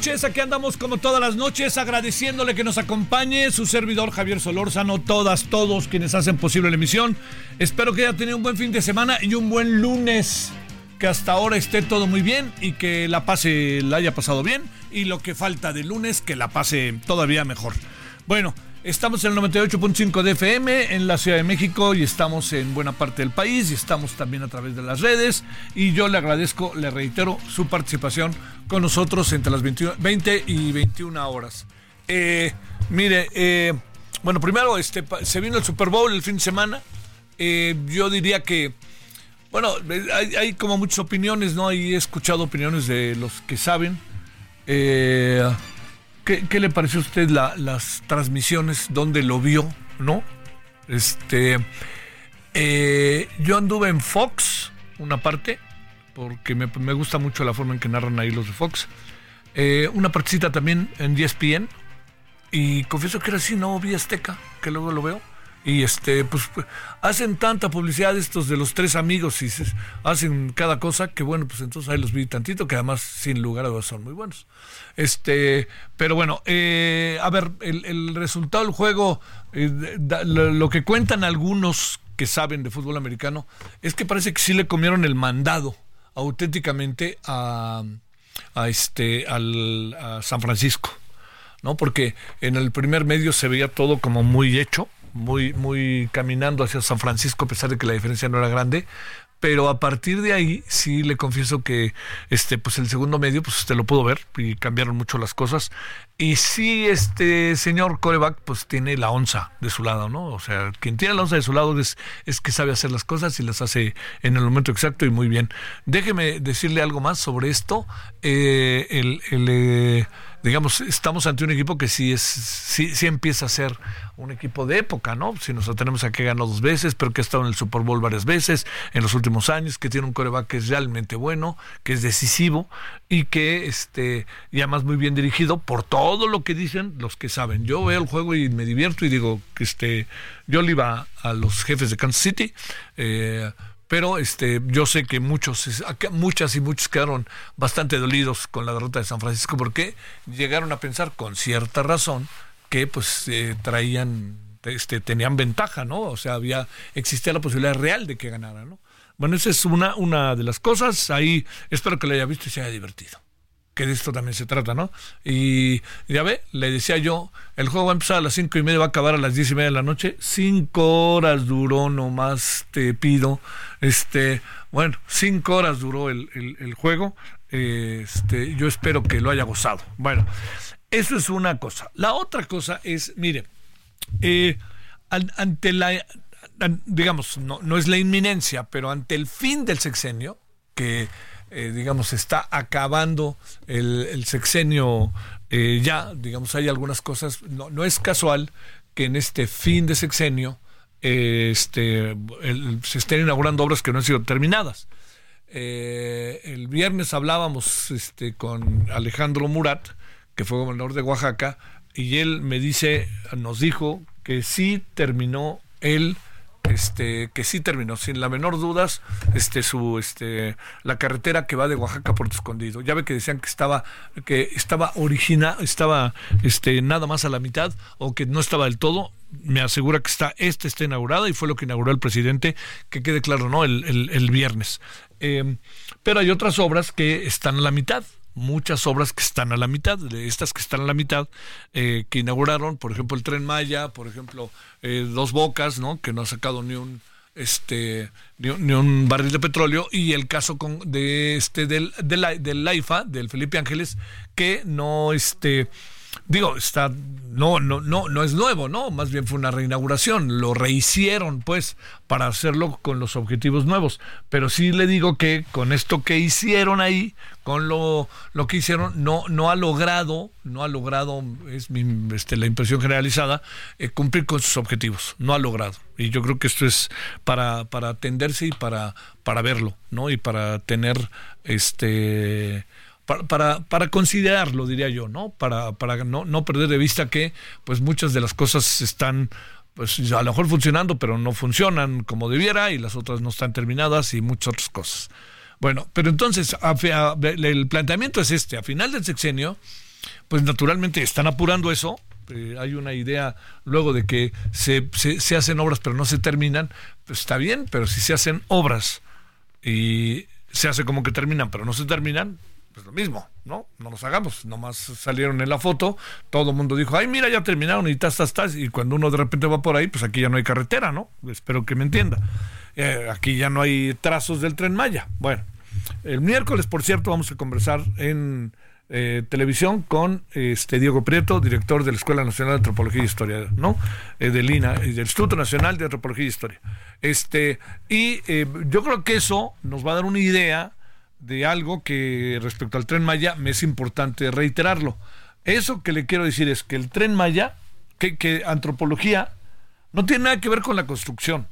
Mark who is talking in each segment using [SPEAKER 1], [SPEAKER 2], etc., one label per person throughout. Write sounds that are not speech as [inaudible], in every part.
[SPEAKER 1] Noches, aquí andamos como todas las noches agradeciéndole que nos acompañe su servidor Javier Solórzano, todas, todos quienes hacen posible la emisión. Espero que haya tenido un buen fin de semana y un buen lunes, que hasta ahora esté todo muy bien y que la pase, la haya pasado bien y lo que falta de lunes que la pase todavía mejor. Bueno, estamos en el 98.5 de FM en la Ciudad de México y estamos en buena parte del país y estamos también a través de las redes y yo le agradezco, le reitero su participación con nosotros entre las 21 20 y 21 horas. Eh, mire, eh, bueno, primero este, se vino el Super Bowl el fin de semana. Eh, yo diría que, bueno, hay, hay como muchas opiniones, ¿no? Y he escuchado opiniones de los que saben. Eh, ¿qué, le pareció a usted la- las transmisiones? ¿Dónde lo vio? ¿No? Este. eh, yo anduve en Fox, una parte, porque me, gusta mucho la forma en que narran ahí los de Fox. Eh, una partecita también en ESPN. Y confieso que era así, no vi Azteca, que luego lo veo. Y este, pues hacen tanta publicidad estos de los tres amigos y hacen cada cosa que bueno, pues entonces ahí los vi tantito, que además sin lugar a dudas son muy buenos. Este, pero bueno, eh, a ver, el, resultado del juego, eh, lo, que cuentan algunos que saben de fútbol americano, es que parece que sí le comieron el mandado auténticamente a, a este, al, a San Francisco. ¿no? Porque en el primer medio se veía todo como muy hecho, muy, muy caminando hacia San Francisco, a pesar de que la diferencia no era grande. Pero a partir de ahí, sí le confieso que este, pues el segundo medio, pues usted lo pudo ver y cambiaron mucho las cosas. Y sí, este señor coreback, pues tiene la onza de su lado, ¿no? O sea, quien tiene la onza de su lado es, es que sabe hacer las cosas y las hace en el momento exacto y muy bien. Déjeme decirle algo más sobre esto. Eh, el, eh, digamos, estamos ante un equipo que sí es, sí, sí empieza a ser un equipo de época, ¿no? Si nos atenemos a que ganó dos veces, pero que ha estado en el Super Bowl varias veces en los últimos años, que tiene un coreback que es realmente bueno, que es decisivo y que este, y además muy bien dirigido por todo lo que dicen los que saben. Yo veo el juego y me divierto y digo que este, yo le iba a los jefes de Kansas City, eh, pero este yo sé que muchos muchas y muchos quedaron bastante dolidos con la derrota de San Francisco porque llegaron a pensar con cierta razón que pues eh, traían este tenían ventaja no o sea había existía la posibilidad real de que ganara no bueno esa es una una de las cosas. Ahí espero que lo haya visto y se haya divertido que de esto también se trata, ¿no? Y ya ve, le decía yo, el juego va a empezar a las cinco y media, va a acabar a las diez y media de la noche. Cinco horas duró nomás, te pido. Este, bueno, cinco horas duró el, el- juego. Este, yo espero que lo haya gozado. Bueno, eso es una cosa. La otra cosa es, mire, eh, an- ante la, digamos, no, no es la inminencia, pero ante el fin del sexenio, que eh, digamos está acabando el, sexenio eh, ya, digamos, hay algunas cosas, no, no es casual que en este fin de sexenio este, se estén inaugurando obras que no han sido terminadas. Eh, el viernes hablábamos este, con Alejandro Murat, que fue gobernador de Oaxaca, y él me dice, nos dijo que sí terminó el este que sí terminó sin la menor dudas este su este la carretera que va de Oaxaca a Puerto Escondido. Ya ve que decían que estaba que estaba original estaba este nada más a la mitad o que no estaba del todo. Me asegura que está este está inaugurada y fue lo que inauguró el presidente que quede claro no el, el, viernes. Eh, pero hay otras obras que están a la mitad muchas obras que están a la mitad, de estas que están a la mitad, eh, que inauguraron, por ejemplo, el tren Maya, por ejemplo, eh, Dos Bocas, ¿no? que no ha sacado ni un este ni, un barril de petróleo y el caso con, de este del, del, del Laifa del Felipe Ángeles que no este digo, está no no no no es nuevo, ¿no? Más bien fue una reinauguración, lo rehicieron pues para hacerlo con los objetivos nuevos, pero sí le digo que con esto que hicieron ahí, con lo, lo que hicieron no no ha logrado, no ha logrado es mi, este, la impresión generalizada eh, cumplir con sus objetivos, no ha logrado. Y yo creo que esto es para para atenderse y para para verlo, ¿no? Y para tener este para, para, considerarlo, diría yo, ¿no? Para, para no, no perder de vista que pues muchas de las cosas están pues a lo mejor funcionando, pero no funcionan como debiera y las otras no están terminadas y muchas otras cosas. Bueno, pero entonces el planteamiento es este, a final del sexenio, pues naturalmente están apurando eso, eh, hay una idea luego de que se, se, se, hacen obras pero no se terminan, pues está bien, pero si se hacen obras y se hace como que terminan pero no se terminan, pues lo mismo, ¿no? No nos hagamos, nomás salieron en la foto, todo el mundo dijo, ay, mira, ya terminaron y tas, tas, tas, y cuando uno de repente va por ahí, pues aquí ya no hay carretera, ¿no? Espero que me entienda. Eh, aquí ya no hay trazos del tren Maya. Bueno, el miércoles, por cierto, vamos a conversar en eh, televisión con este Diego Prieto, director de la Escuela Nacional de Antropología y Historia, ¿no? Eh, del INA, del Instituto Nacional de Antropología y Historia. Este, y yo creo que eso nos va a dar una idea de algo que respecto al tren Maya me es importante reiterarlo. Eso que le quiero decir es que el tren Maya, que, que antropología, no tiene nada que ver con la construcción.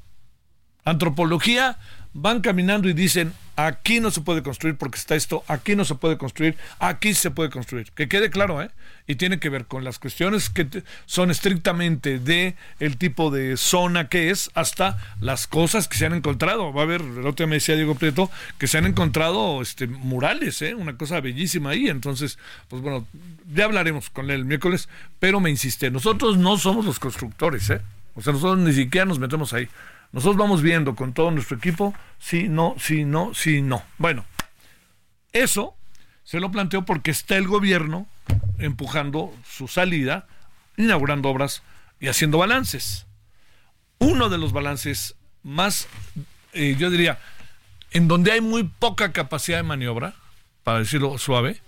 [SPEAKER 1] Antropología van caminando y dicen, aquí no se puede construir porque está esto, aquí no se puede construir, aquí se puede construir. Que quede claro, ¿eh? Y tiene que ver con las cuestiones que son estrictamente de el tipo de zona que es hasta las cosas que se han encontrado. Va a haber, el otro día me decía Diego Prieto, que se han encontrado este, murales, ¿eh? Una cosa bellísima ahí. Entonces, pues bueno, ya hablaremos con él el miércoles, pero me insiste, nosotros no somos los constructores, ¿eh? O sea, nosotros ni siquiera nos metemos ahí. Nosotros vamos viendo con todo nuestro equipo, sí, no, sí, no, sí, no. Bueno, eso se lo planteo porque está el gobierno empujando su salida, inaugurando obras y haciendo balances. Uno de los balances más, eh, yo diría, en donde hay muy poca capacidad de maniobra, para decirlo suave,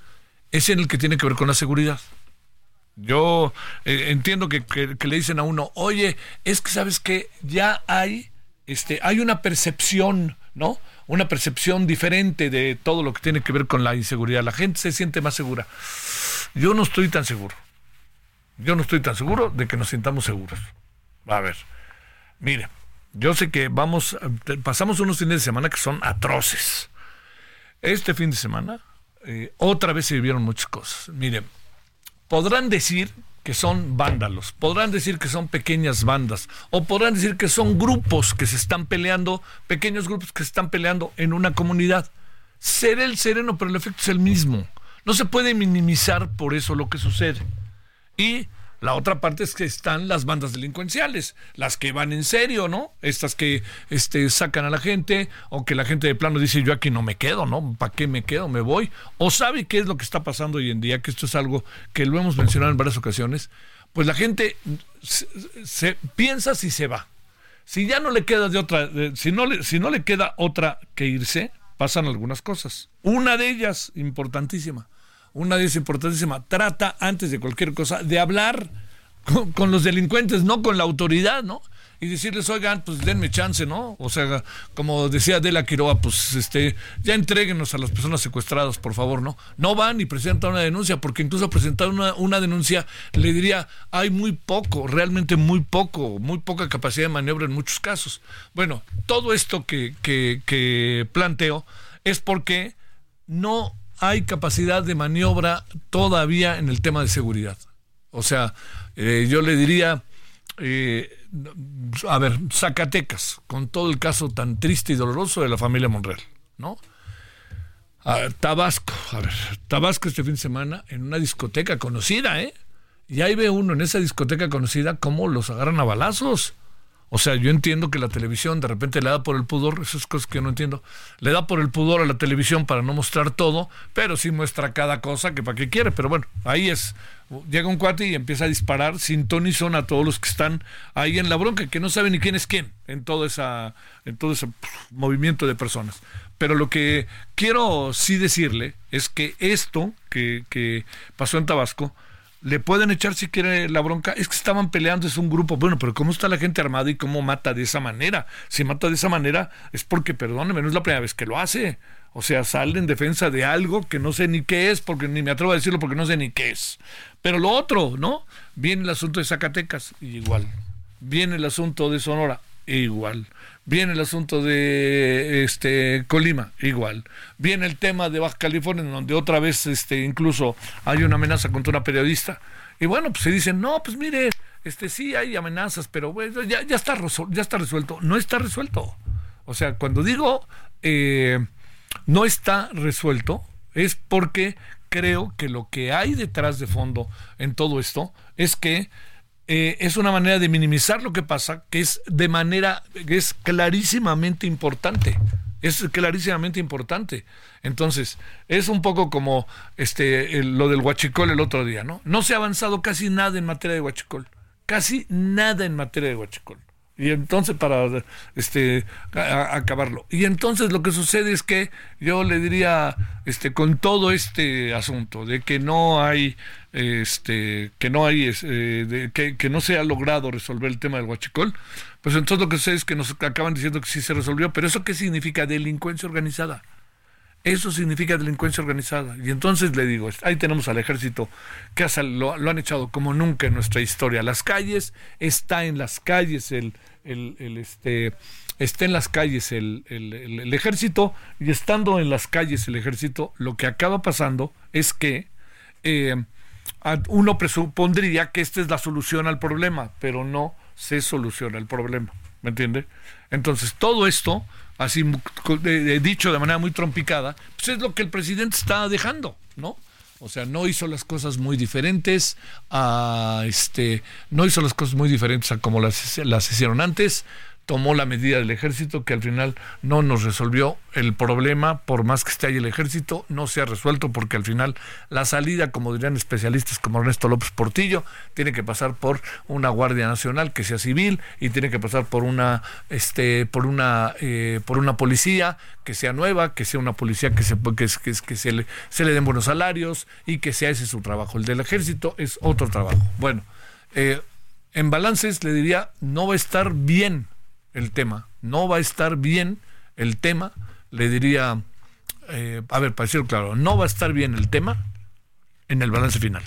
[SPEAKER 1] es en el que tiene que ver con la seguridad. Yo eh, entiendo que, que, le dicen a uno, oye, es que sabes que ya hay este, hay una percepción, ¿no? Una percepción diferente de todo lo que tiene que ver con la inseguridad. La gente se siente más segura. Yo no estoy tan seguro. Yo no estoy tan seguro de que nos sintamos seguros. A ver, mire, yo sé que vamos, pasamos unos fines de semana que son atroces. Este fin de semana, eh, otra vez se vivieron muchas cosas. Mire, podrán decir que son vándalos, podrán decir que son pequeñas bandas, o podrán decir que son grupos que se están peleando, pequeños grupos que se están peleando en una comunidad. Será el sereno, pero el efecto es el mismo. No se puede minimizar por eso lo que sucede. Y la otra parte es que están las bandas delincuenciales, las que van en serio, ¿no? Estas que este, sacan a la gente, o que la gente de plano dice, yo aquí no me quedo, ¿no? ¿Para qué me quedo? Me voy. O sabe qué es lo que está pasando hoy en día, que esto es algo que lo hemos mencionado en varias ocasiones. Pues la gente se, piensa si se va. Si ya no le queda de otra, si, no le, si no le queda otra que irse, pasan algunas cosas. Una de ellas, importantísima, una de ellas importantísima, trata antes de cualquier cosa de hablar con, los delincuentes, no con la autoridad, ¿no? y decirles, oigan, pues denme chance, ¿no? O sea, como decía Adela Quiroga, pues este, ya entréguenos a las personas secuestradas, por favor, ¿no? No van y presentan una denuncia, porque incluso presentar una, una denuncia le diría, hay muy poco, realmente muy poco, muy poca capacidad de maniobra en muchos casos. Bueno, todo esto que, que planteo es porque no hay capacidad de maniobra todavía en el tema de seguridad. O sea, eh, yo le diría, eh, a ver, Zacatecas, con todo el caso tan triste y doloroso de la familia Monreal, ¿no? Tabasco, a ver, Tabasco este fin de semana en una discoteca conocida, ¿eh? Y ahí ve uno en esa discoteca conocida cómo los agarran a balazos. O sea, yo entiendo que la televisión de repente le da por el pudor, esas cosas que yo no entiendo, le da por el pudor a la televisión para no mostrar todo, pero sí muestra cada cosa que para qué quiere. Pero bueno, ahí es, llega un cuate y empieza a disparar sin ton y son a todos los que están ahí en la bronca, que no saben ni quién es quién en todo, esa, en todo ese movimiento de personas. Pero lo que quiero sí decirle es que esto que, que pasó en Tabasco, le pueden echar si quiere la bronca, es que estaban peleando, es un grupo, bueno, pero ¿cómo está la gente armada y cómo mata de esa manera? Si mata de esa manera es porque, perdóneme, no es la primera vez que lo hace. O sea, sale en defensa de algo que no sé ni qué es, porque ni me atrevo a decirlo porque no sé ni qué es. Pero lo otro, ¿no? Viene el asunto de Zacatecas, igual. Viene el asunto de Sonora, igual. Viene el asunto de este Colima, igual. Viene el tema de Baja California, donde otra vez este incluso hay una amenaza contra una periodista. Y bueno, pues se dicen, no, pues mire, este sí hay amenazas, pero bueno, ya, ya, está, ya está resuelto. No está resuelto. O sea, cuando digo eh, no está resuelto, es porque creo que lo que hay detrás de fondo en todo esto es que eh, es una manera de minimizar lo que pasa, que es de manera, que es clarísimamente importante. Es clarísimamente importante. Entonces, es un poco como este lo del huachicol el otro día, ¿no? No se ha avanzado casi nada en materia de huachicol. Casi nada en materia de huachicol y entonces para este acabarlo. Y entonces lo que sucede es que yo le diría este con todo este asunto de que no hay este que no hay eh, que, que, no se ha logrado resolver el tema del huachicol pues entonces lo que sucede es que nos acaban diciendo que sí se resolvió pero eso qué significa delincuencia organizada eso significa delincuencia organizada. Y entonces le digo, ahí tenemos al ejército que lo, lo, han echado como nunca en nuestra historia. Las calles, está en las calles el, este, está en las calles el, el, ejército y estando en las calles el ejército, lo que acaba pasando es que eh, uno presupondría que esta es la solución al problema, pero no se soluciona el problema. ¿Me entiende? Entonces, todo esto, así dicho de manera muy trompicada, pues es lo que el presidente está dejando, ¿no? O sea, no hizo las cosas muy diferentes a este, no hizo las cosas muy diferentes a como las, las hicieron antes tomó la medida del ejército que al final no nos resolvió el problema, por más que esté ahí el ejército, no se ha resuelto porque al final la salida, como dirían especialistas como Ernesto López Portillo, tiene que pasar por una Guardia Nacional que sea civil y tiene que pasar por una, este, por una, eh, por una policía que sea nueva, que sea una policía que se, que, que, que se, le, se le den buenos salarios y que sea ese su trabajo. El del ejército es otro trabajo. Bueno, eh, en balances le diría, no va a estar bien el tema, no va a estar bien el tema, le diría, eh, a ver, para decirlo claro, no va a estar bien el tema en el balance final,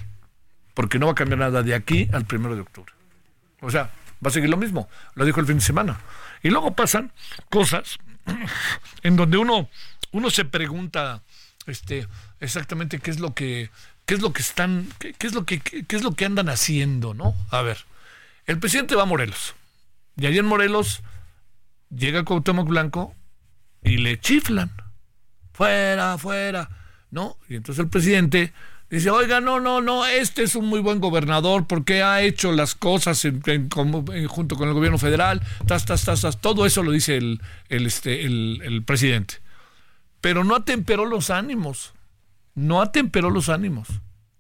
[SPEAKER 1] porque no va a cambiar nada de aquí al primero de octubre. O sea, va a seguir lo mismo, lo dijo el fin de semana. Y luego pasan cosas [clears throat] en donde uno, uno se pregunta este, exactamente qué es lo que, qué es lo que están, qué, es lo que, qué, qué es lo que andan haciendo, ¿no? A ver, el presidente va a Morelos. Y allí en Morelos llega Cuauhtémoc Blanco y le chiflan. Fuera, fuera. ¿No? Y entonces el presidente dice, oiga, no, no, no, este es un muy buen gobernador porque ha hecho las cosas en, junto con el gobierno federal, tas, tas, tas, todo eso lo dice el, el, este, el, el presidente. Pero no atemperó los ánimos, no atemperó los ánimos.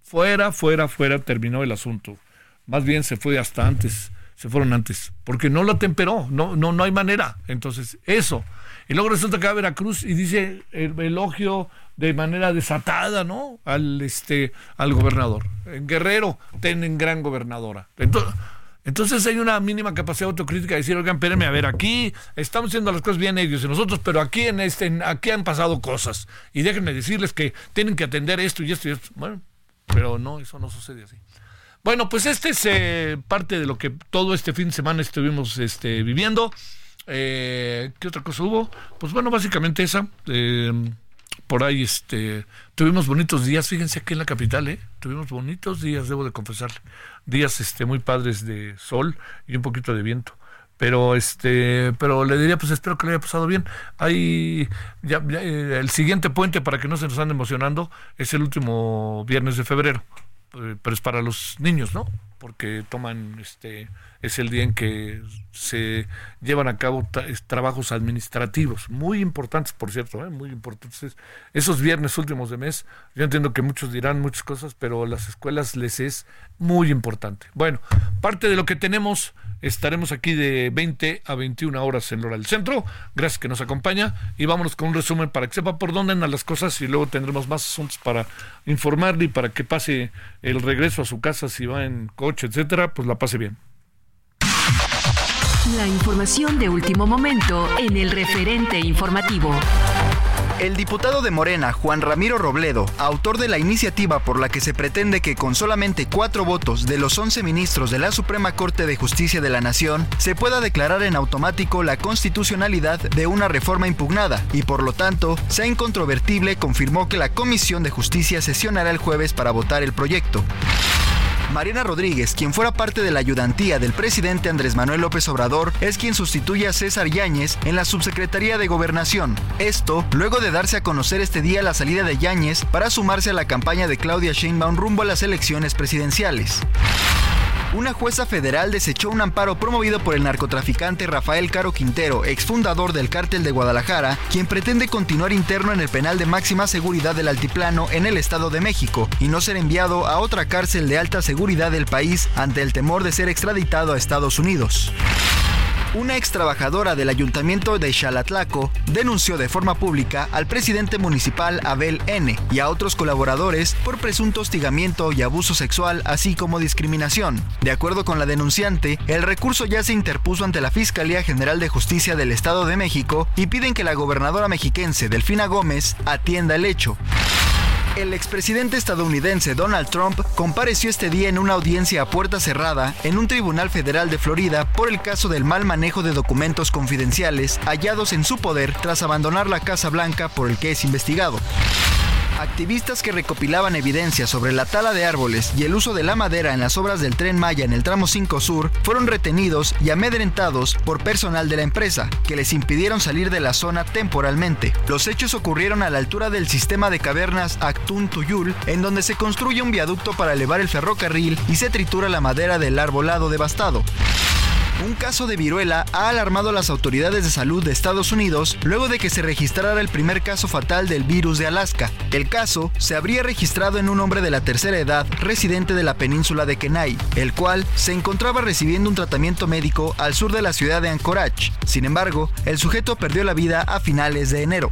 [SPEAKER 1] Fuera, fuera, fuera, terminó el asunto. Más bien se fue hasta antes se fueron antes, porque no lo temperó, no, no, no hay manera. Entonces, eso. Y luego resulta que va a Veracruz y dice el elogio de manera desatada, ¿no? Al este, al gobernador. En Guerrero tienen gran gobernadora. Entonces, Entonces hay una mínima capacidad autocrítica de decir, oigan, espérenme, a ver, aquí estamos haciendo las cosas bien ellos y nosotros, pero aquí en este, aquí han pasado cosas. Y déjenme decirles que tienen que atender esto y esto y esto. Bueno, pero no, eso no sucede así. Bueno, pues este es eh, parte de lo que todo este fin de semana estuvimos este, viviendo. Eh, ¿Qué otra cosa hubo? Pues bueno, básicamente esa. Eh, por ahí este tuvimos bonitos días, fíjense aquí en la capital, ¿eh? Tuvimos bonitos días, debo de confesarle. Días este muy padres de sol y un poquito de viento. Pero este, pero le diría pues espero que le haya pasado bien. Hay ya, eh, el siguiente puente para que no se nos ande emocionando es el último viernes de febrero. Eh, pero es para los niños, ¿no? Porque toman este es el día en que se llevan a cabo trabajos administrativos, muy importantes, por cierto, ¿eh? muy importantes. Esos viernes últimos de mes, yo entiendo que muchos dirán muchas cosas, pero las escuelas les es muy importante. Bueno, parte de lo que tenemos, estaremos aquí de 20 a 21 horas en Lora del Centro. Gracias que nos acompaña y vámonos con un resumen para que sepa por dónde andan las cosas y luego tendremos más asuntos para informarle y para que pase el regreso a su casa si va en coche, etcétera, pues la pase bien.
[SPEAKER 2] La información de último momento en el referente informativo.
[SPEAKER 3] El diputado de Morena, Juan Ramiro Robledo, autor de la iniciativa por la que se pretende que con solamente cuatro votos de los 11 ministros de la Suprema Corte de Justicia de la Nación se pueda declarar en automático la constitucionalidad de una reforma impugnada y por lo tanto sea incontrovertible, confirmó que la Comisión de Justicia sesionará el jueves para votar el proyecto. Mariana Rodríguez, quien fuera parte de la ayudantía del presidente Andrés Manuel López Obrador, es quien sustituye a César Yáñez en la subsecretaría de Gobernación. Esto luego de darse a conocer este día la salida de Yáñez para sumarse a la campaña de Claudia Sheinbaum rumbo a las elecciones presidenciales una jueza federal desechó un amparo promovido por el narcotraficante Rafael Caro Quintero, exfundador del cártel de Guadalajara, quien pretende continuar interno en el penal de máxima seguridad del Altiplano en el Estado de México y no ser enviado a otra cárcel de alta seguridad del país ante el temor de ser extraditado a Estados Unidos. Una ex trabajadora del ayuntamiento de Xalatlaco denunció de forma pública al presidente municipal Abel N. y a otros colaboradores por presunto hostigamiento y abuso sexual, así como discriminación. De acuerdo con la denunciante, el recurso ya se interpuso ante la Fiscalía General de Justicia del Estado de México y piden que la gobernadora mexiquense Delfina Gómez atienda el hecho. El expresidente estadounidense Donald Trump compareció este día en una audiencia a puerta cerrada en un tribunal federal de Florida por el caso del mal manejo de documentos confidenciales hallados en su poder tras abandonar la Casa Blanca por el que es investigado. Activistas que recopilaban evidencia sobre la tala de árboles y el uso de la madera en las obras del tren Maya en el tramo 5 Sur fueron retenidos y amedrentados por personal de la empresa, que les impidieron salir de la zona temporalmente. Los hechos ocurrieron a la altura del sistema de cavernas Actun Tuyul, en donde se construye un viaducto para elevar el ferrocarril y se tritura la madera del arbolado devastado. Un caso de viruela ha alarmado a las autoridades de salud de Estados Unidos luego de que se registrara el primer caso fatal del virus de Alaska. El caso se habría registrado en un hombre de la tercera edad residente de la península de Kenai, el cual se encontraba recibiendo un tratamiento médico al sur de la ciudad de Anchorage. Sin embargo, el sujeto perdió la vida a finales de enero.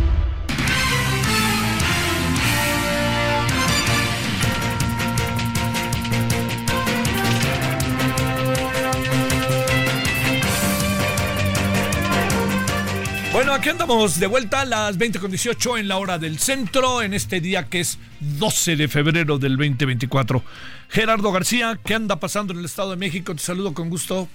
[SPEAKER 1] Bueno, aquí andamos de vuelta a las 20.18 en la hora del centro, en este día que es 12 de febrero del 2024. Gerardo García, ¿qué anda pasando en el Estado de México? Te saludo con gusto.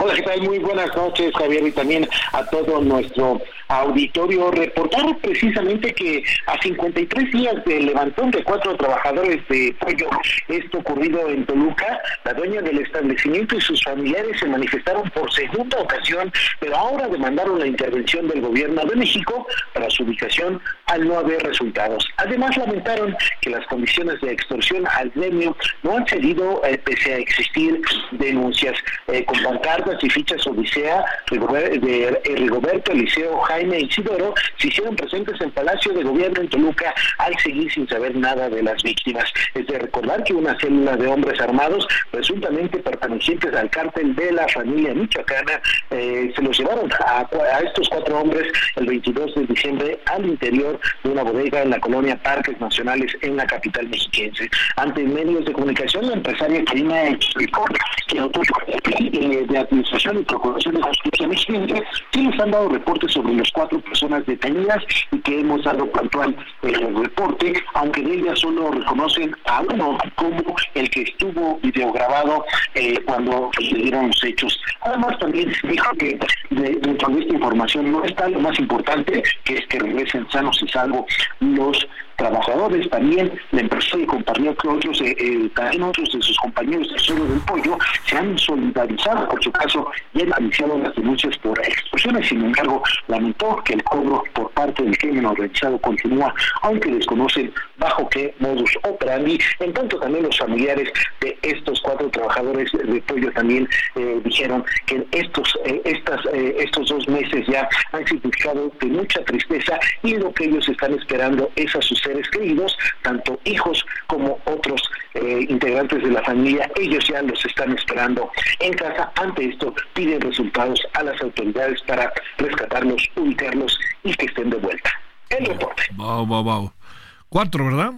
[SPEAKER 4] Hola, ¿qué tal? Muy buenas noches, Javier, y también a todo nuestro auditorio. Reportar precisamente que a 53 días del levantón de cuatro trabajadores de pollo, esto ocurrido en Toluca, la dueña del establecimiento y sus familiares se manifestaron por segunda ocasión, pero ahora demandaron la intervención del gobierno de México para su ubicación al no haber resultados. Además, lamentaron que las condiciones de extorsión al gremio no han cedido eh, pese a existir denuncias eh, con pancartas y fichas Odisea de Rigoberto Eliseo Jaime Jaime Isidoro se hicieron presentes en Palacio de Gobierno en Toluca al seguir sin saber nada de las víctimas. Es de recordar que una célula de hombres armados, presuntamente pertenecientes al cártel de la familia michoacana, eh, se los llevaron a, estos cuatro hombres el 22 de diciembre al interior de una bodega en la colonia Parques Nacionales en la capital mexiquense. Ante medios de comunicación, la empresaria Karina explicó que autoridades de Administración y Procuración de Justicia mexiquense sí han dado reportes sobre las cuatro personas detenidas y que hemos dado puntual el reporte, aunque de ellas solo reconocen a uno como el que estuvo videograbado eh, cuando sucedieron los hechos. Además, también dijo que de- dentro de esta información no está lo más importante, que es que regresen sanos y salvos los trabajadores también la empresa y compartió que otros eh, eh, también otros de sus compañeros del suelo del pollo se han solidarizado por su caso y han iniciado las denuncias por extorsiones sin embargo lamentó que el cobro por parte del crimen organizado continúa aunque desconocen bajo qué modus operandi. En tanto también los familiares de estos cuatro trabajadores de pollo también eh, dijeron que estos estas estos dos meses ya han significado de mucha tristeza y lo que ellos están esperando es a sus seres queridos, tanto hijos como otros eh, integrantes de la familia, ellos ya los están esperando en casa. Ante esto piden resultados a las autoridades para rescatarlos, ubicarlos y que estén de vuelta. El reporte.
[SPEAKER 1] Wow, wow, wow. Cuatro, ¿verdad?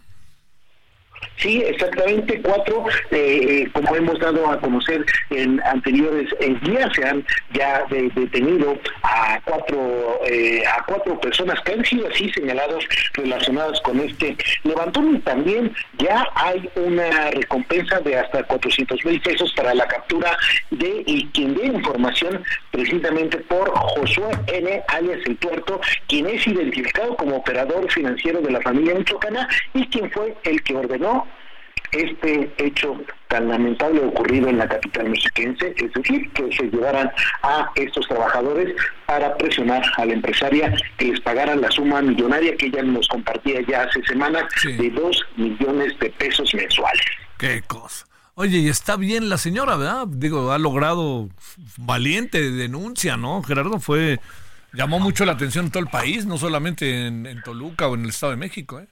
[SPEAKER 4] Sí, exactamente cuatro, eh, eh, como hemos dado a conocer en anteriores días, se han ya de- detenido a cuatro eh, a cuatro personas que han sido así señalados relacionados con este levantón y también ya hay una recompensa de hasta 400 mil pesos para la captura de y quien dé información precisamente por Josué N. alias El Tuerto, quien es identificado como operador financiero de la familia michoacana y quien fue el que ordenó este hecho tan lamentable ocurrido en la capital mexiquense, es decir, que se llevaran a estos trabajadores para presionar a la empresaria que les pagaran la suma millonaria que ella nos compartía ya hace semanas
[SPEAKER 1] Sí.
[SPEAKER 4] de dos millones de pesos mensuales.
[SPEAKER 1] Qué cosa. Oye, y está bien la señora, ¿verdad? Digo, ha logrado valiente denuncia, ¿no? Gerardo fue, llamó mucho la atención en todo el país, no solamente en, en Toluca o en el Estado de México, ¿eh?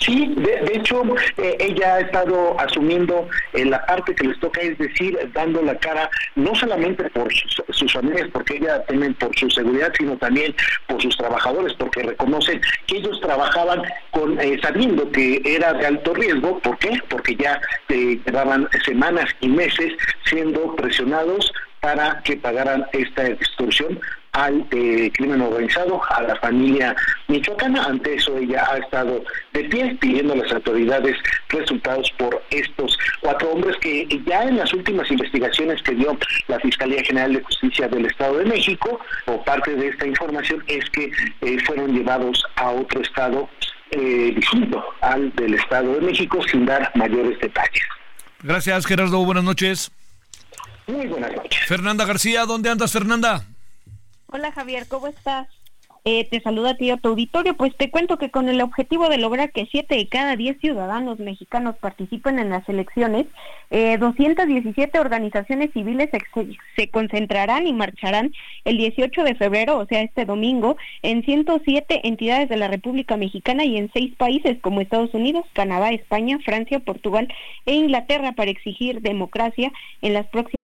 [SPEAKER 4] Sí, de, hecho, eh, ella ha estado asumiendo eh, la parte que les toca, es decir, dando la cara no solamente por sus, sus familias, porque ella temen por su seguridad, sino también por sus trabajadores, porque reconocen que ellos trabajaban con eh, sabiendo que era de alto riesgo. ¿Por qué? Porque ya eh, llevaban semanas y meses siendo presionados para que pagaran esta extorsión al eh, crimen organizado, a la familia michoacana. Ante eso ella ha estado de pie pidiendo a las autoridades resultados por estos cuatro hombres que ya en las últimas investigaciones que dio la Fiscalía General de Justicia del Estado de México, o parte de esta información es que eh, fueron llevados a otro estado eh, distinto al del Estado de México sin dar mayores detalles.
[SPEAKER 1] Gracias, Gerardo. Buenas noches.
[SPEAKER 4] Muy buenas noches.
[SPEAKER 1] Fernanda García, ¿dónde andas, Fernanda?
[SPEAKER 5] Hola Javier, ¿cómo estás? Eh, te saluda a ti a tu auditorio, pues te cuento que con el objetivo de lograr que 7 de cada 10 ciudadanos mexicanos participen en las elecciones, eh, 217 organizaciones civiles se, se concentrarán y marcharán el 18 de febrero, o sea, este domingo, en 107 entidades de la República Mexicana y en seis países como Estados Unidos, Canadá, España, Francia, Portugal e Inglaterra para exigir democracia en las próximas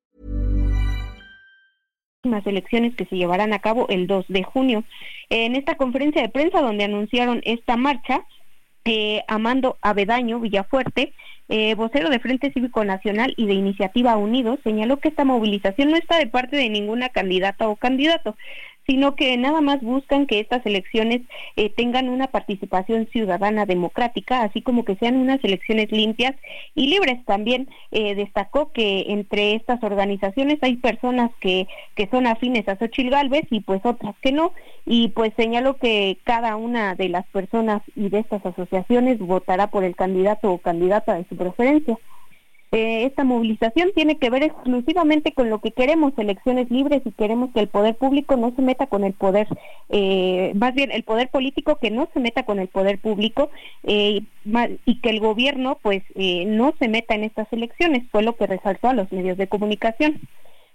[SPEAKER 5] Elecciones que se llevarán a cabo el 2 de junio. En esta conferencia de prensa donde anunciaron esta marcha, eh, Amando Avedaño Villafuerte, eh, vocero de Frente Cívico Nacional y de Iniciativa Unidos, señaló que esta movilización no está de parte de ninguna candidata o candidato, sino que nada más buscan que estas elecciones eh, tengan una participación ciudadana democrática, así como que sean unas elecciones limpias y libres. También eh, destacó que entre estas organizaciones hay personas que, que son afines a Xochitl Galvez y pues otras que no, y pues señaló que cada una de las personas y de estas asociaciones votará por el candidato o candidata de su preferencia. Eh, esta movilización tiene que ver exclusivamente con lo que queremos, elecciones libres y queremos que el poder público no se meta con el poder, eh, más bien el poder político que no se meta con el poder público eh, y que el gobierno pues no se meta en estas elecciones, fue lo que resaltó a los medios de comunicación.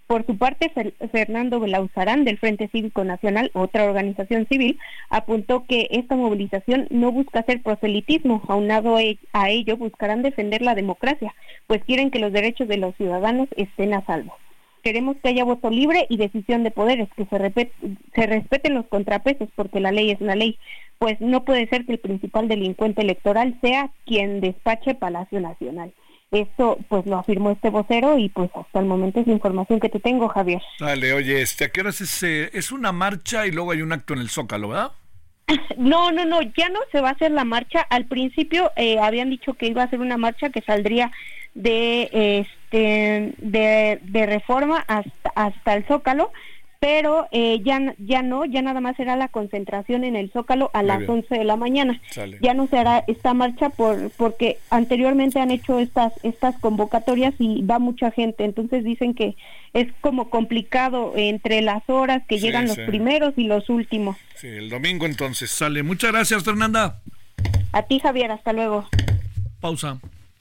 [SPEAKER 5] Por su parte, Fernando Belauzarán del Frente Cívico Nacional, otra organización civil, apuntó que esta movilización no busca hacer proselitismo, aunado e-, a ello buscarán defender la democracia, pues quieren que los derechos de los ciudadanos estén a salvo. Queremos que haya voto libre y decisión de poderes, que se, se respeten los contrapesos, porque la ley es una ley, pues no puede ser que el principal delincuente electoral sea quien despache Palacio Nacional. Esto pues lo afirmó este vocero y pues hasta el momento es la información que te tengo, Javier.
[SPEAKER 1] Dale, oye, este, ¿a qué horas es, eh, es una marcha y luego hay un acto en el Zócalo, verdad? [laughs]
[SPEAKER 5] No, no, no, ya no se va a hacer la marcha. Al principio eh, habían dicho que iba a ser una marcha que saldría de este de, de reforma hasta hasta el Zócalo pero eh, ya, ya no, ya nada más será la concentración en el Zócalo a las 11 de la mañana. Ya no se hará esta marcha por, porque anteriormente han hecho estas, estas convocatorias y va mucha gente, entonces dicen que es como complicado entre las horas que llegan los primeros y los últimos.
[SPEAKER 1] Sí, el domingo entonces sale. Muchas gracias, Fernanda.
[SPEAKER 5] A ti, Javier, hasta luego.
[SPEAKER 1] Pausa.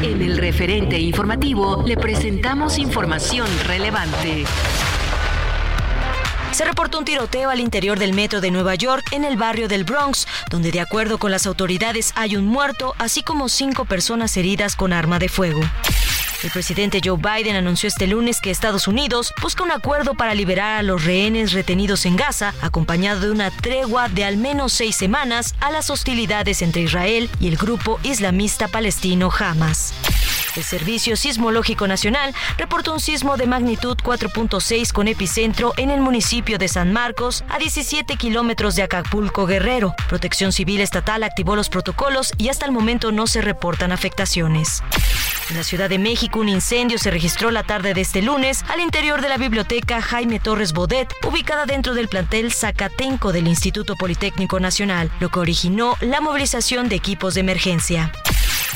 [SPEAKER 2] En el referente informativo le presentamos información relevante.
[SPEAKER 6] Se reportó un tiroteo al interior del metro de Nueva York en el barrio del Bronx, donde de acuerdo con las autoridades hay un muerto, así como cinco personas heridas con arma de fuego. El presidente Joe Biden anunció este lunes que Estados Unidos busca un acuerdo para liberar a los rehenes retenidos en Gaza, acompañado de una tregua de al menos seis semanas a las hostilidades entre Israel y el grupo islamista palestino Hamas. El Servicio Sismológico Nacional reportó un sismo de magnitud 4.6 con epicentro en el municipio de San Marcos, a 17 kilómetros de Acapulco, Guerrero. Protección Civil Estatal activó los protocolos y hasta el momento no se reportan afectaciones. En la Ciudad de México, un incendio se registró la tarde de este lunes al interior de la biblioteca Jaime Torres Bodet, ubicada dentro del plantel Zacatenco del Instituto Politécnico Nacional, lo que originó la movilización de equipos de emergencia.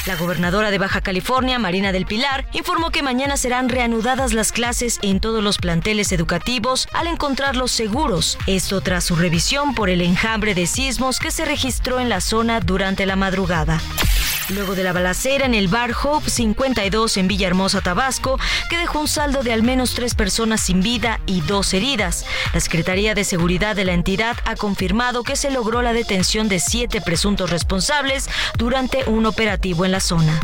[SPEAKER 6] La gobernadora de Baja California, Marina del Pilar, informó que mañana serán reanudadas las clases en todos los planteles educativos al encontrarlos seguros. Esto tras su revisión por el enjambre de sismos que se registró en la zona durante la madrugada. Luego de la balacera en el bar Hope 52 en Villahermosa, Tabasco, que dejó un saldo de al menos tres personas sin vida y dos heridas. La Secretaría de Seguridad de la entidad ha confirmado que se logró la detención de siete presuntos responsables durante un operativo en la zona.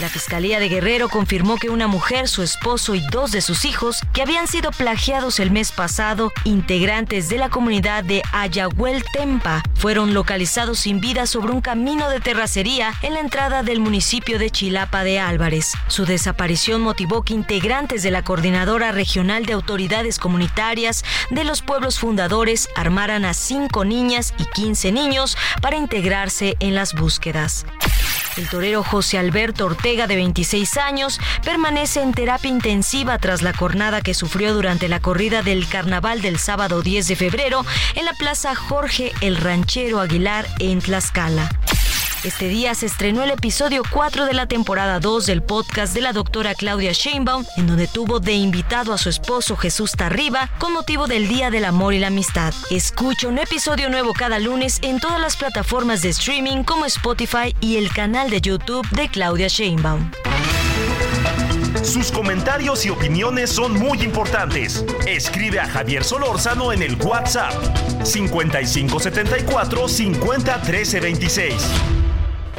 [SPEAKER 6] La Fiscalía de Guerrero confirmó que una mujer, su esposo y dos de sus hijos, que habían sido plagiados el mes pasado, integrantes de la comunidad de Ayahuel Tempa, fueron localizados sin vida sobre un camino de terracería en la entrada del municipio de Chilapa de Álvarez. Su desaparición motivó que integrantes de la Coordinadora Regional de Autoridades Comunitarias de los Pueblos Fundadores armaran a cinco niñas y 15 niños para integrarse en las búsquedas. El torero José Alberto Ortega, de 26 años, permanece en terapia intensiva tras la cornada que sufrió durante la corrida del carnaval del sábado 10 de febrero en la Plaza Jorge el Ranchero Aguilar en Tlaxcala. Este día se estrenó el episodio 4 de la temporada 2 del podcast de la doctora Claudia Sheinbaum, en donde tuvo de invitado a su esposo Jesús Tarriba con motivo del Día del Amor y la Amistad. Escucha un episodio nuevo cada lunes en todas las plataformas de streaming como Spotify y el canal de YouTube de Claudia Sheinbaum.
[SPEAKER 7] Sus comentarios y opiniones son muy importantes. Escribe a Javier Solórzano en el WhatsApp 5574 50 13 26.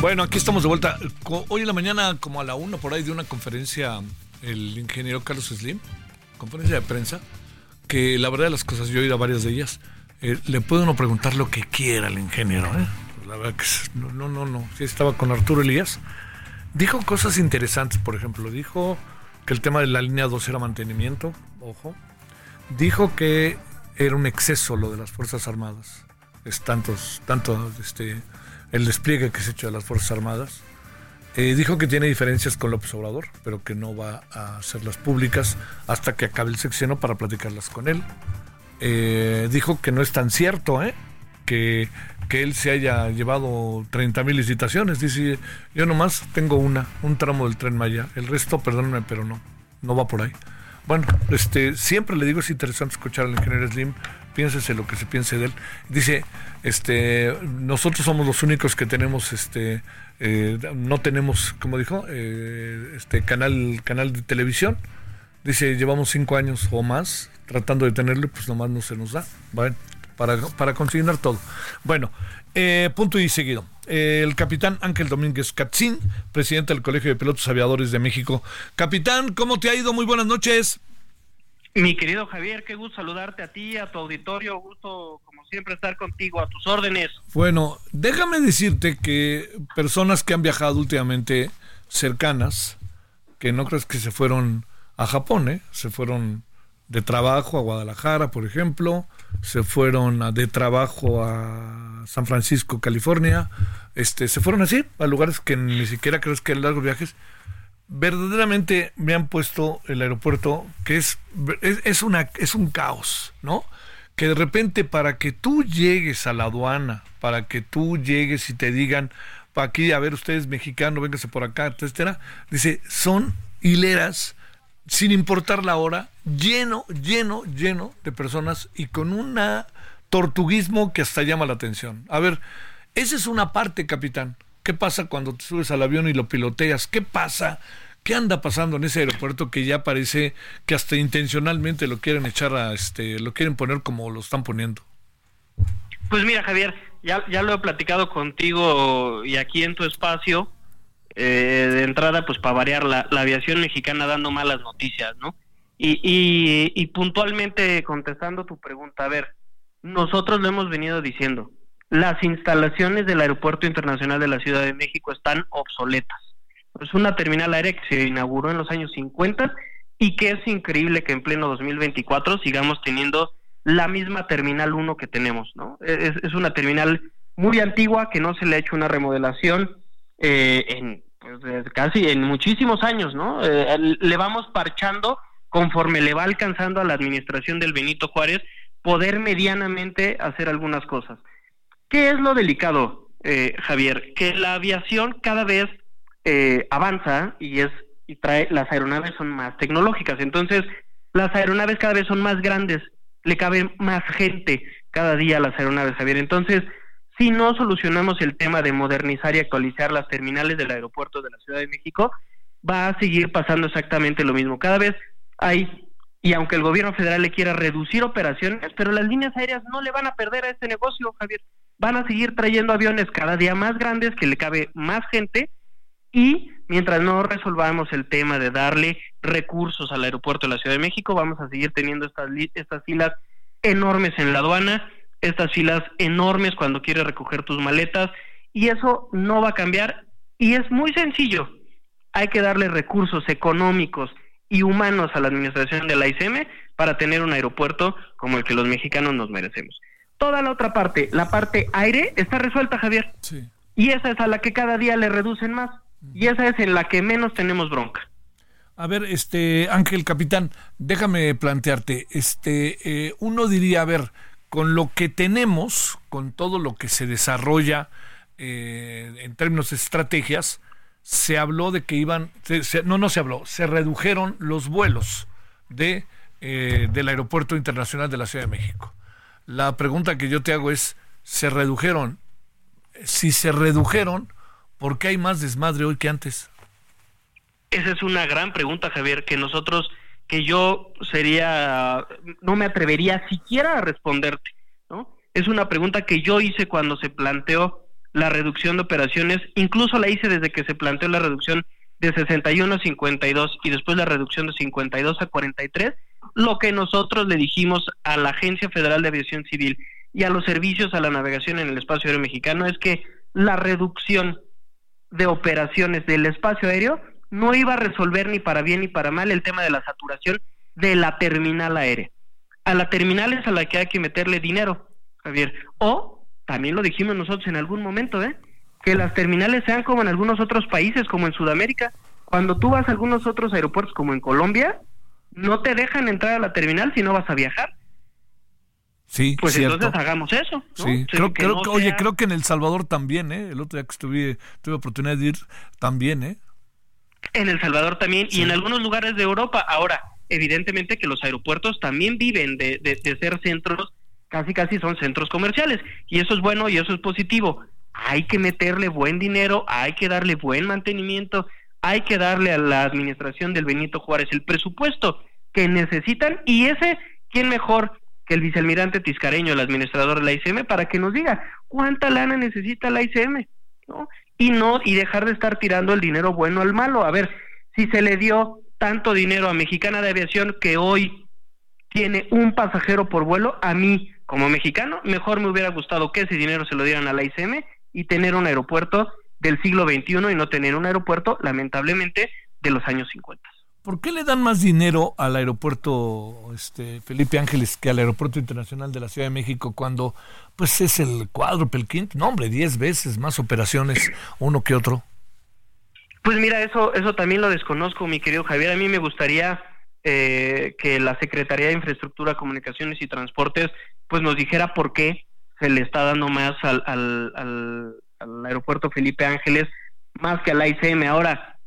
[SPEAKER 1] Bueno, aquí estamos de vuelta. Hoy en la mañana, como a la una por ahí, de una conferencia el ingeniero Carlos Slim, conferencia de prensa, que la verdad de las cosas, yo he ido varias de ellas, eh, le puede uno preguntar lo que quiera al ingeniero. ¿eh? La verdad que no, no, no, no. Sí, estaba con Arturo Elías. Dijo cosas interesantes, por ejemplo, dijo que el tema de la línea 2 era mantenimiento, ojo. Dijo que era un exceso lo de las Fuerzas Armadas. Es tantos, tanto este el despliegue que se ha hecho de las Fuerzas Armadas. Eh, dijo que tiene diferencias con López Obrador, pero que no va a hacerlas públicas hasta que acabe el sexenio para platicarlas con él. Eh, dijo que no es tan cierto, ¿eh? que, que él se haya llevado 30 mil licitaciones. Dice, yo nomás tengo una, un tramo del tren Maya. El resto, perdónenme, pero no, no va por ahí. Bueno, este, siempre le digo, es interesante escuchar al ingeniero Slim, piénsese lo que se piense de él. Dice, este, nosotros somos los únicos que tenemos, este, eh, no tenemos, como dijo, eh, este canal, canal de televisión. Dice, llevamos cinco años o más tratando de tenerlo, pues nomás no se nos da, ¿vale? para, para consignar todo. Bueno, eh, punto y seguido. el capitán Ángel Domínguez Catzín, presidente del Colegio de Pilotos Aviadores de México. Capitán, ¿cómo te ha ido? Muy buenas noches.
[SPEAKER 8] Mi querido Javier, qué gusto saludarte a ti, a tu auditorio, gusto como siempre estar contigo, a tus órdenes.
[SPEAKER 1] Bueno, déjame decirte que personas que han viajado últimamente cercanas, que no crees que se fueron a Japón, ¿eh? se fueron de trabajo a Guadalajara, por ejemplo, se fueron de trabajo a San Francisco, California, este, se fueron así, a lugares que ni siquiera crees que eran largos viajes, verdaderamente me han puesto el aeropuerto que es, es, una, es un caos, ¿no? Que de repente para que tú llegues a la aduana, para que tú llegues y te digan, para aquí, a ver, ustedes mexicano, véngase por acá, etcétera, dice, son hileras, sin importar la hora, lleno, lleno, lleno de personas y con un tortuguismo que hasta llama la atención. A ver, esa es una parte, capitán. ¿Qué pasa cuando te subes al avión y lo piloteas? ¿Qué pasa? ¿Qué anda pasando en ese aeropuerto que ya parece que hasta intencionalmente lo quieren echar a este, lo quieren poner como lo están poniendo?
[SPEAKER 8] Pues mira, Javier, ya, ya lo he platicado contigo y aquí en tu espacio. Eh, de entrada, pues para variar, la, aviación mexicana dando malas noticias, ¿no? Y, y, y puntualmente contestando tu pregunta, a ver, nosotros lo hemos venido diciendo, las instalaciones del Aeropuerto Internacional de la Ciudad de México están obsoletas. Es una terminal aérea que se inauguró en los años 50 y que es increíble que en pleno 2024 sigamos teniendo la misma terminal 1 que tenemos, ¿no? Es, una terminal muy antigua que no se le ha hecho una remodelación eh, en pues, casi en muchísimos años, ¿no? Eh, le vamos parchando conforme le va alcanzando a la administración del Benito Juárez poder medianamente hacer algunas cosas. ¿Qué es lo delicado, eh, Javier? Que la aviación cada vez eh, avanza y es y trae las aeronaves son más tecnológicas. Entonces, las aeronaves cada vez son más grandes, le cabe más gente cada día a las aeronaves, Javier. Entonces, si no solucionamos el tema de modernizar y actualizar las terminales del aeropuerto de la Ciudad de México, va a seguir pasando exactamente lo mismo. Cada vez hay y aunque el gobierno federal le quiera reducir operaciones, pero las líneas aéreas no le van a perder a este negocio, Javier. Van a seguir trayendo aviones cada día más grandes que le cabe más gente y mientras no resolvamos el tema de darle recursos al aeropuerto de la Ciudad de México, vamos a seguir teniendo estas, estas filas enormes en la aduana, estas filas enormes cuando quieres recoger tus maletas y eso no va a cambiar y es muy sencillo. Hay que darle recursos económicos y humanos a la administración de la ICM para tener un aeropuerto como el que los mexicanos nos merecemos. Toda la otra parte, la parte aire, está resuelta, Javier. Y esa es a la que cada día le reducen más. Y esa es en la que menos tenemos bronca.
[SPEAKER 1] A ver, este Ángel Capitán, déjame plantearte, este, eh, uno diría, a ver, con lo que tenemos, con todo lo que se desarrolla eh, en términos de estrategias, se habló de que iban, no, no se habló, se redujeron los vuelos de, eh, del Aeropuerto Internacional de la Ciudad de México. La pregunta que yo te hago es, ¿se redujeron? Si se redujeron, ¿por qué hay más desmadre hoy que antes?
[SPEAKER 8] Esa es una gran pregunta, Javier, que nosotros que yo sería, no me atrevería siquiera a responderte, ¿no? Es una pregunta que yo hice cuando se planteó la reducción de operaciones, incluso la hice desde que se planteó la reducción de 61 a 52 y después la reducción de 52 a 43, lo que nosotros le dijimos a la Agencia Federal de Aviación Civil y a los servicios a la navegación en el espacio aéreo mexicano es que la reducción de operaciones del espacio aéreo no iba a resolver ni para bien ni para mal el tema de la saturación de la terminal aérea. A la terminal es a la que hay que meterle dinero, Javier. O, también lo dijimos nosotros en algún momento, ¿eh? que las terminales sean como en algunos otros países, como en Sudamérica. Cuando tú vas a algunos otros aeropuertos, como en Colombia, no te dejan entrar a la table si no vas a viajar.
[SPEAKER 1] Sí,
[SPEAKER 8] pues entonces hagamos eso.
[SPEAKER 1] Sí, creo, que oye, creo que en El Salvador también, ¿eh? El otro día que estuve, tuve oportunidad de ir también, ¿eh?
[SPEAKER 8] En El Salvador también y en algunos lugares de Europa. Ahora, evidentemente que los aeropuertos también viven de, de, ser centros, casi casi son centros comerciales. Y eso es bueno y eso es positivo. Hay que meterle buen dinero, hay que darle buen mantenimiento, hay que darle a la administración del Benito Juárez el presupuesto que necesitan y ese, ¿quién mejor que el vicealmirante Tiscareño, el administrador de la ICM, para que nos diga cuánta lana necesita la ICM? ¿no? y no y dejar de estar tirando el dinero bueno al malo. A ver, si se le dio tanto dinero a Mexicana de Aviación que hoy tiene un pasajero por vuelo, a mí como mexicano mejor me hubiera gustado que ese dinero se lo dieran a la ICM y tener un aeropuerto del siglo XXI y no tener un aeropuerto, lamentablemente, de los años 50.
[SPEAKER 1] ¿Por qué le dan más dinero al aeropuerto este, Felipe Ángeles que al aeropuerto internacional de la Ciudad de México cuando pues es el cuádruple, el quinto? No, hombre, diez veces más operaciones uno que otro.
[SPEAKER 8] Pues mira, eso, eso también lo desconozco, mi querido Javier. A mí me gustaría eh, que la Secretaría de Infraestructura, Comunicaciones y Transportes pues nos dijera por qué se le está dando más al, al, aeropuerto Felipe Ángeles más que al ICM. Ahora,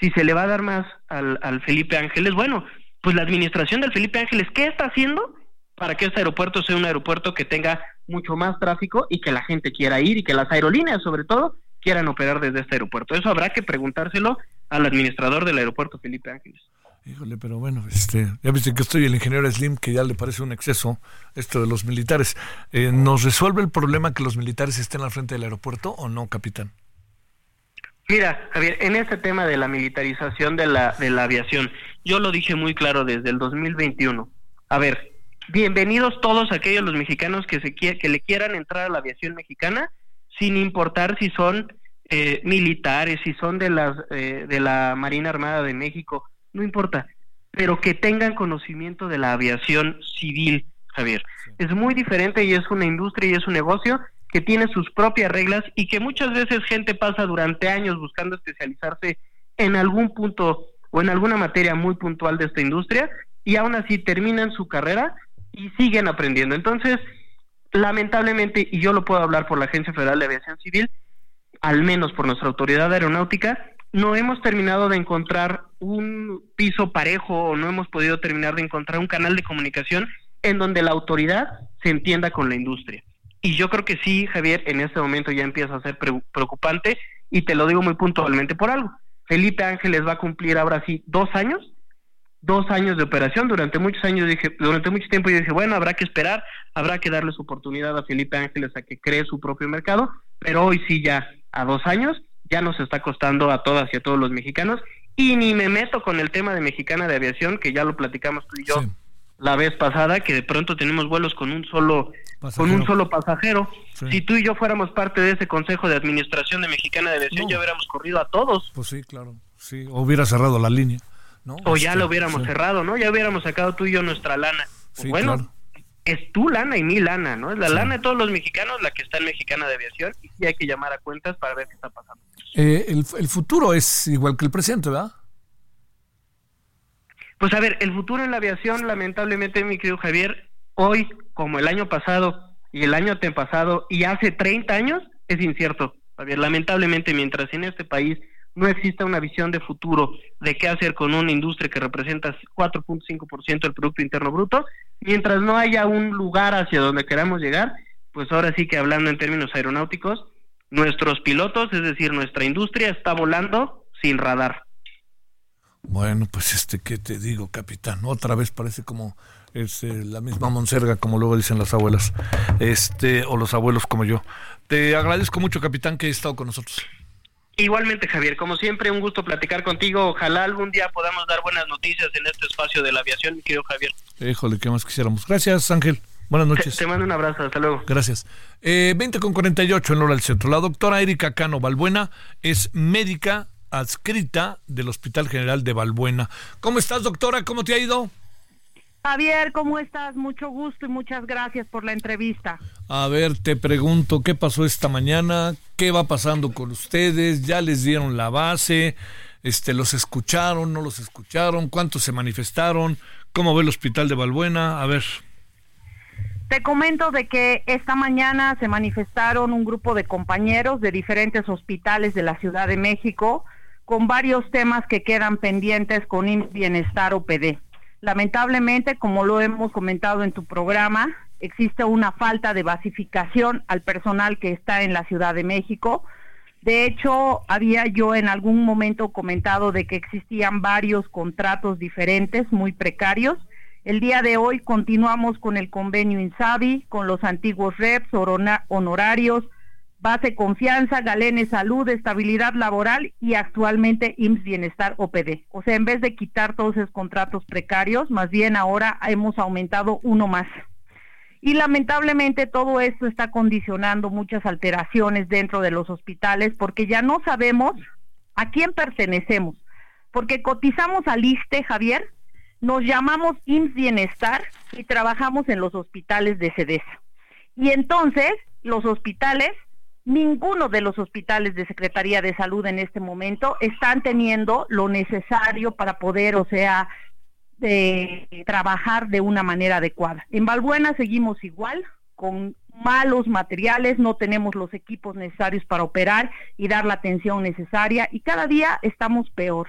[SPEAKER 8] si se le va a dar más al, al Felipe Ángeles, bueno, pues la administración del Felipe Ángeles, ¿qué está haciendo para que este aeropuerto sea un aeropuerto que tenga mucho más tráfico y que la gente quiera ir y que las aerolíneas, sobre todo, quieran operar desde este aeropuerto? Eso habrá que preguntárselo al administrador del aeropuerto Felipe Ángeles.
[SPEAKER 1] Híjole, pero bueno, este, ya viste que estoy el ingeniero Slim, que ya le parece un exceso esto de los militares. Eh, ¿Nos resuelve el problema que los militares estén al frente del aeropuerto o no, capitán?
[SPEAKER 8] Mira, Javier, en este tema de la militarización de la, de la aviación, yo lo dije muy claro desde el 2021. A ver, bienvenidos todos aquellos los mexicanos que, se que le quieran entrar a la aviación mexicana, sin importar si son eh, militares, si son de, las, eh, de la Marina Armada de México, no importa, pero que tengan conocimiento de la aviación civil, Javier. Es muy diferente y es una industria y es un negocio que tiene sus propias reglas y que muchas veces gente pasa durante años buscando especializarse en algún punto o en alguna materia muy puntual de esta industria y aún así terminan su carrera y siguen aprendiendo. Entonces, lamentablemente, y yo lo puedo hablar por la Agencia Federal de Aviación Civil, al menos por nuestra autoridad aeronáutica, no hemos terminado de encontrar un piso parejo o no hemos podido terminar de encontrar un canal de comunicación en donde la autoridad se entienda con la industria. Y yo creo que sí, Javier, en este momento ya empieza a ser preocupante y te lo digo muy puntualmente por algo. Felipe Ángeles va a cumplir ahora sí dos años, dos años de operación. Durante muchos años dije, durante mucho tiempo yo dije, bueno, habrá que esperar, habrá que darle su oportunidad a Felipe Ángeles a que cree su propio mercado, pero hoy sí ya a dos años ya nos está costando a todas y a todos los mexicanos y ni me meto con el tema de Mexicana de Aviación, que ya lo platicamos tú y yo la vez pasada que de pronto tenemos vuelos con un solo con un solo pasajero. Si tú y yo fuéramos parte de ese consejo de administración de Mexicana de Aviación, ya hubiéramos corrido a todos.
[SPEAKER 1] Pues sí, claro. Sí, o hubiera cerrado la línea, ¿no?
[SPEAKER 8] O ya este, lo hubiéramos cerrado, ¿no? Ya hubiéramos sacado tú y yo nuestra lana. bueno, es tu lana y mi lana, ¿no? Es la lana de todos los mexicanos la que está en Mexicana de Aviación y sí hay que llamar a cuentas para ver qué está pasando.
[SPEAKER 1] Eh, el, el futuro es igual que el presente, ¿verdad?
[SPEAKER 8] Pues a ver, el futuro en la aviación, lamentablemente, mi querido Javier, hoy, como el año pasado y el año antepasado y hace 30 años, es incierto. Javier, lamentablemente, mientras en este país no exista una visión de futuro de qué hacer con una industria que representa 4.5% del Producto Interno Bruto, mientras no haya un lugar hacia donde queramos llegar, pues ahora sí que hablando en términos aeronáuticos, nuestros pilotos, es decir, nuestra industria está volando sin radar.
[SPEAKER 1] Bueno, pues este, ¿qué te digo, capitán? Otra vez parece como es eh, la misma monserga, como luego dicen las abuelas, este, o los abuelos como yo. Te agradezco mucho, capitán, que hayas estado con nosotros.
[SPEAKER 8] Igualmente, Javier, como siempre, un gusto platicar contigo. Ojalá algún día podamos dar buenas noticias en este espacio de la aviación, mi querido Javier.
[SPEAKER 1] Híjole, ¿qué más quisiéramos? Gracias, Ángel. Buenas noches.
[SPEAKER 8] Te, mando un abrazo, hasta luego.
[SPEAKER 1] Gracias. Eh, 20 con 48 en hora del centro. La doctora Erika Cano Balbuena es médica adscrita del Hospital General de Balbuena. ¿Cómo estás, doctora? ¿Cómo te ha ido?
[SPEAKER 9] Javier, ¿cómo estás? Mucho gusto y muchas gracias por la entrevista.
[SPEAKER 1] A ver, te pregunto, ¿qué pasó esta mañana? ¿Qué va pasando con ustedes? ¿Ya les dieron la base? Este, ¿Los escucharon? ¿No los escucharon? ¿Cuántos se manifestaron? ¿Cómo ve el Hospital de Balbuena? A ver.
[SPEAKER 9] Te comento de que esta mañana se manifestaron un grupo de compañeros de diferentes hospitales de la Ciudad de México con varios temas que quedan pendientes con Bienestar OPD. Lamentablemente, como lo hemos comentado en tu programa, existe una falta de basificación al personal que está en la Ciudad de México. De hecho, había yo en algún momento comentado de que existían varios contratos diferentes, muy precarios. El día de hoy continuamos con el convenio INSABI, con los antiguos reps, honorarios, Base Confianza, Galene Salud, Estabilidad Laboral y actualmente IMSS Bienestar OPD. O sea, en vez de quitar todos esos contratos precarios, más bien ahora hemos aumentado uno más. Y lamentablemente todo esto está condicionando muchas alteraciones dentro de los hospitales porque ya no sabemos a quién pertenecemos. Porque cotizamos al ISTE, Javier, nos llamamos IMSS Bienestar y trabajamos en los hospitales de CEDESA. Y entonces los hospitales Ninguno de los hospitales de Secretaría de Salud en este momento están teniendo lo necesario para poder, o sea, trabajar de una manera adecuada. En Valbuena seguimos igual, con malos materiales, no tenemos los equipos necesarios para operar y dar la atención necesaria y cada día estamos peor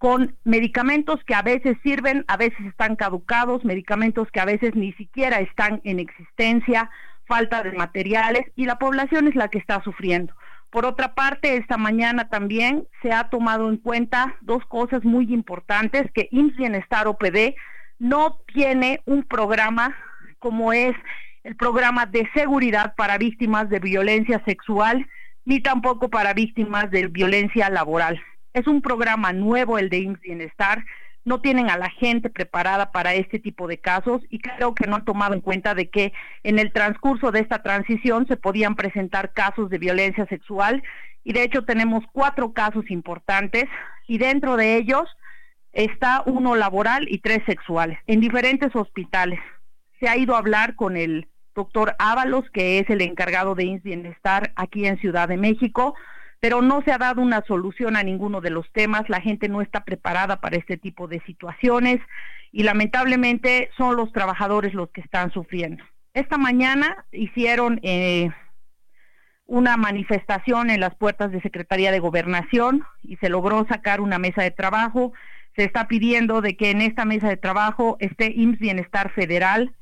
[SPEAKER 9] con medicamentos que a veces sirven, a veces están caducados, medicamentos que a veces ni siquiera están en existencia, falta de materiales y la población es la que está sufriendo. Por otra parte, esta mañana también se ha tomado en cuenta dos cosas muy importantes, que IMSS Bienestar OPD no tiene un programa como es el programa de seguridad para víctimas de violencia sexual, ni tampoco para víctimas de violencia laboral. Es un programa nuevo el de IMSS Bienestar no tienen a la gente preparada para este tipo de casos y creo que no han tomado en cuenta de que en el transcurso de esta transición se podían presentar casos de violencia sexual y de hecho tenemos cuatro casos importantes y dentro de ellos está uno laboral y tres sexuales en diferentes hospitales. Se ha ido a hablar con el doctor Ábalos, que es el encargado de INS Bienestar aquí en Ciudad de México, pero no se ha dado una solución a ninguno de los temas, la gente no está preparada para este tipo de situaciones y lamentablemente son los trabajadores los que están sufriendo. Esta mañana hicieron eh, una manifestación en las puertas de Secretaría de Gobernación y se logró sacar una mesa de trabajo. Se está pidiendo de que en esta mesa de trabajo esté IMSS Bienestar Federal,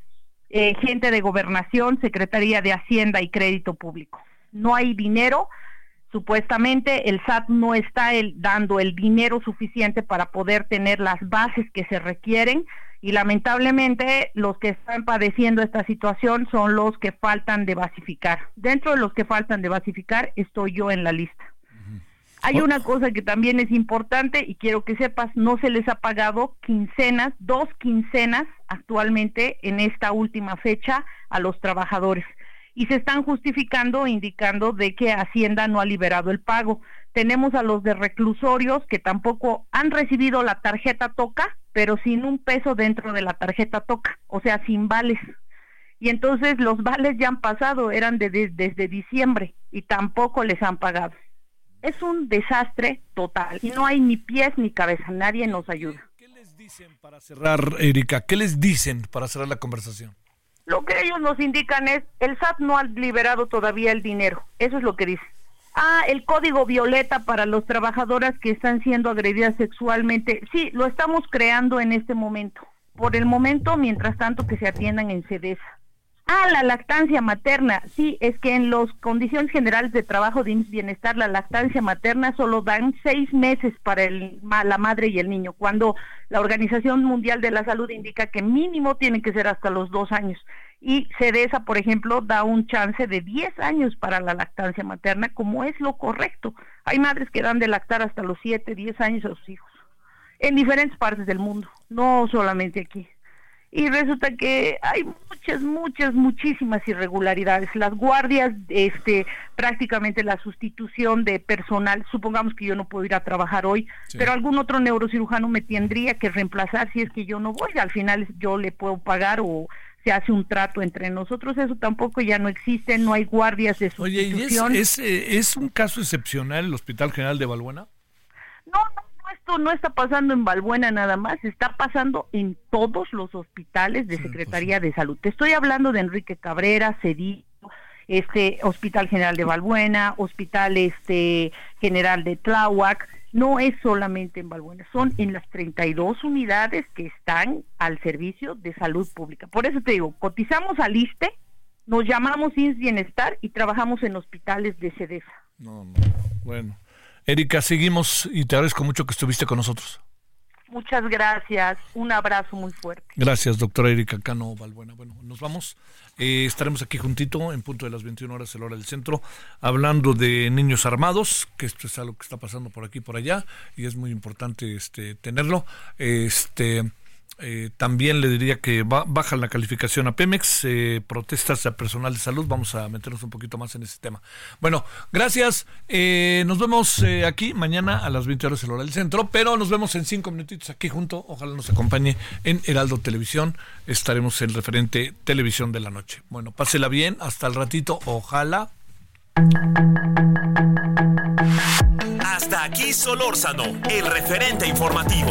[SPEAKER 9] eh, gente de Gobernación, Secretaría de Hacienda y Crédito Público. No hay dinero Supuestamente el SAT no está dando el dinero suficiente para poder tener las bases que se requieren y lamentablemente los que están padeciendo esta situación son los que faltan de basificar. Dentro de los que faltan de basificar estoy yo en la lista. Hay una cosa que también es importante y quiero que sepas, no se les ha pagado quincenas, dos quincenas actualmente en esta última fecha a los trabajadores y se están justificando indicando de que Hacienda no ha liberado el pago. Tenemos a los de reclusorios que tampoco han recibido la tarjeta toca, pero sin un peso dentro de la tarjeta toca, o sea, sin vales. Y entonces los vales ya han pasado, eran de, desde diciembre y tampoco les han pagado. Es un desastre total y no hay ni pies ni cabeza, nadie nos ayuda
[SPEAKER 1] dicen para cerrar, Erika? ¿Qué les dicen para cerrar la conversación?
[SPEAKER 9] Lo que ellos nos indican es, el SAT no ha liberado todavía el dinero. Eso es lo que dicen. Ah, el código violeta para las trabajadoras que están siendo agredidas sexualmente. Sí, lo estamos creando en este momento. Por el momento, mientras tanto, que se atiendan en CEDESA. Ah, la lactancia materna. Sí, es que en las condiciones generales de trabajo de bienestar, la lactancia materna solo dan seis meses para el, la madre y el niño, cuando la Organización Mundial de la Salud indica que mínimo tiene que ser hasta los dos años. Y CEDESA, por ejemplo, da un chance de diez años para la lactancia materna, como es lo correcto. Hay madres que dan de lactar hasta los siete, diez años a sus hijos, en diferentes partes del mundo, no solamente aquí y resulta que hay muchas, muchas, muchísimas irregularidades. Las guardias, este, prácticamente la sustitución de personal, supongamos que yo no puedo ir a trabajar hoy, pero algún otro neurocirujano me tendría que reemplazar si es que yo no voy, al final yo le puedo pagar o se hace un trato entre nosotros, eso tampoco ya no existe, no hay guardias de sustitución.
[SPEAKER 1] Oye, es, eh, es, un caso excepcional el Hospital General de Balbuena?
[SPEAKER 9] No, no, esto no está pasando en Balbuena nada más, está pasando en todos los hospitales de pues Secretaría de Salud. Te estoy hablando de Enrique Cabrera, Cedillo, este Hospital General de Balbuena, Hospital este General de Tláhuac, no es solamente en Balbuena, son en las 32 unidades que están al servicio de salud pública. Por eso te digo, cotizamos al ISTE, nos llamamos INS Bienestar y trabajamos en hospitales de CEDEFA.
[SPEAKER 1] No, no, bueno. Erika, seguimos y te agradezco mucho que estuviste con nosotros.
[SPEAKER 9] Muchas gracias. Un abrazo muy fuerte.
[SPEAKER 1] Gracias, doctora Erika Cano Valbuena. Bueno, nos vamos. Eh, estaremos aquí juntito en punto de las 21 horas, el hora del centro, hablando de niños armados, que esto es algo que está pasando por aquí y por allá, y es muy importante este, tenerlo. Este eh, también le diría que baja la calificación a Pemex, eh, protestas a personal de salud, vamos a meternos un poquito más en ese tema. Bueno, gracias, eh, nos vemos aquí mañana a las 20 horas el hora del centro, pero nos vemos en cinco minutitos aquí junto, ojalá nos acompañe en Heraldo Televisión, estaremos en referente Televisión de la Noche. Bueno, pásela bien, hasta el ratito, ojalá.
[SPEAKER 7] Hasta aquí Solórzano, el referente informativo.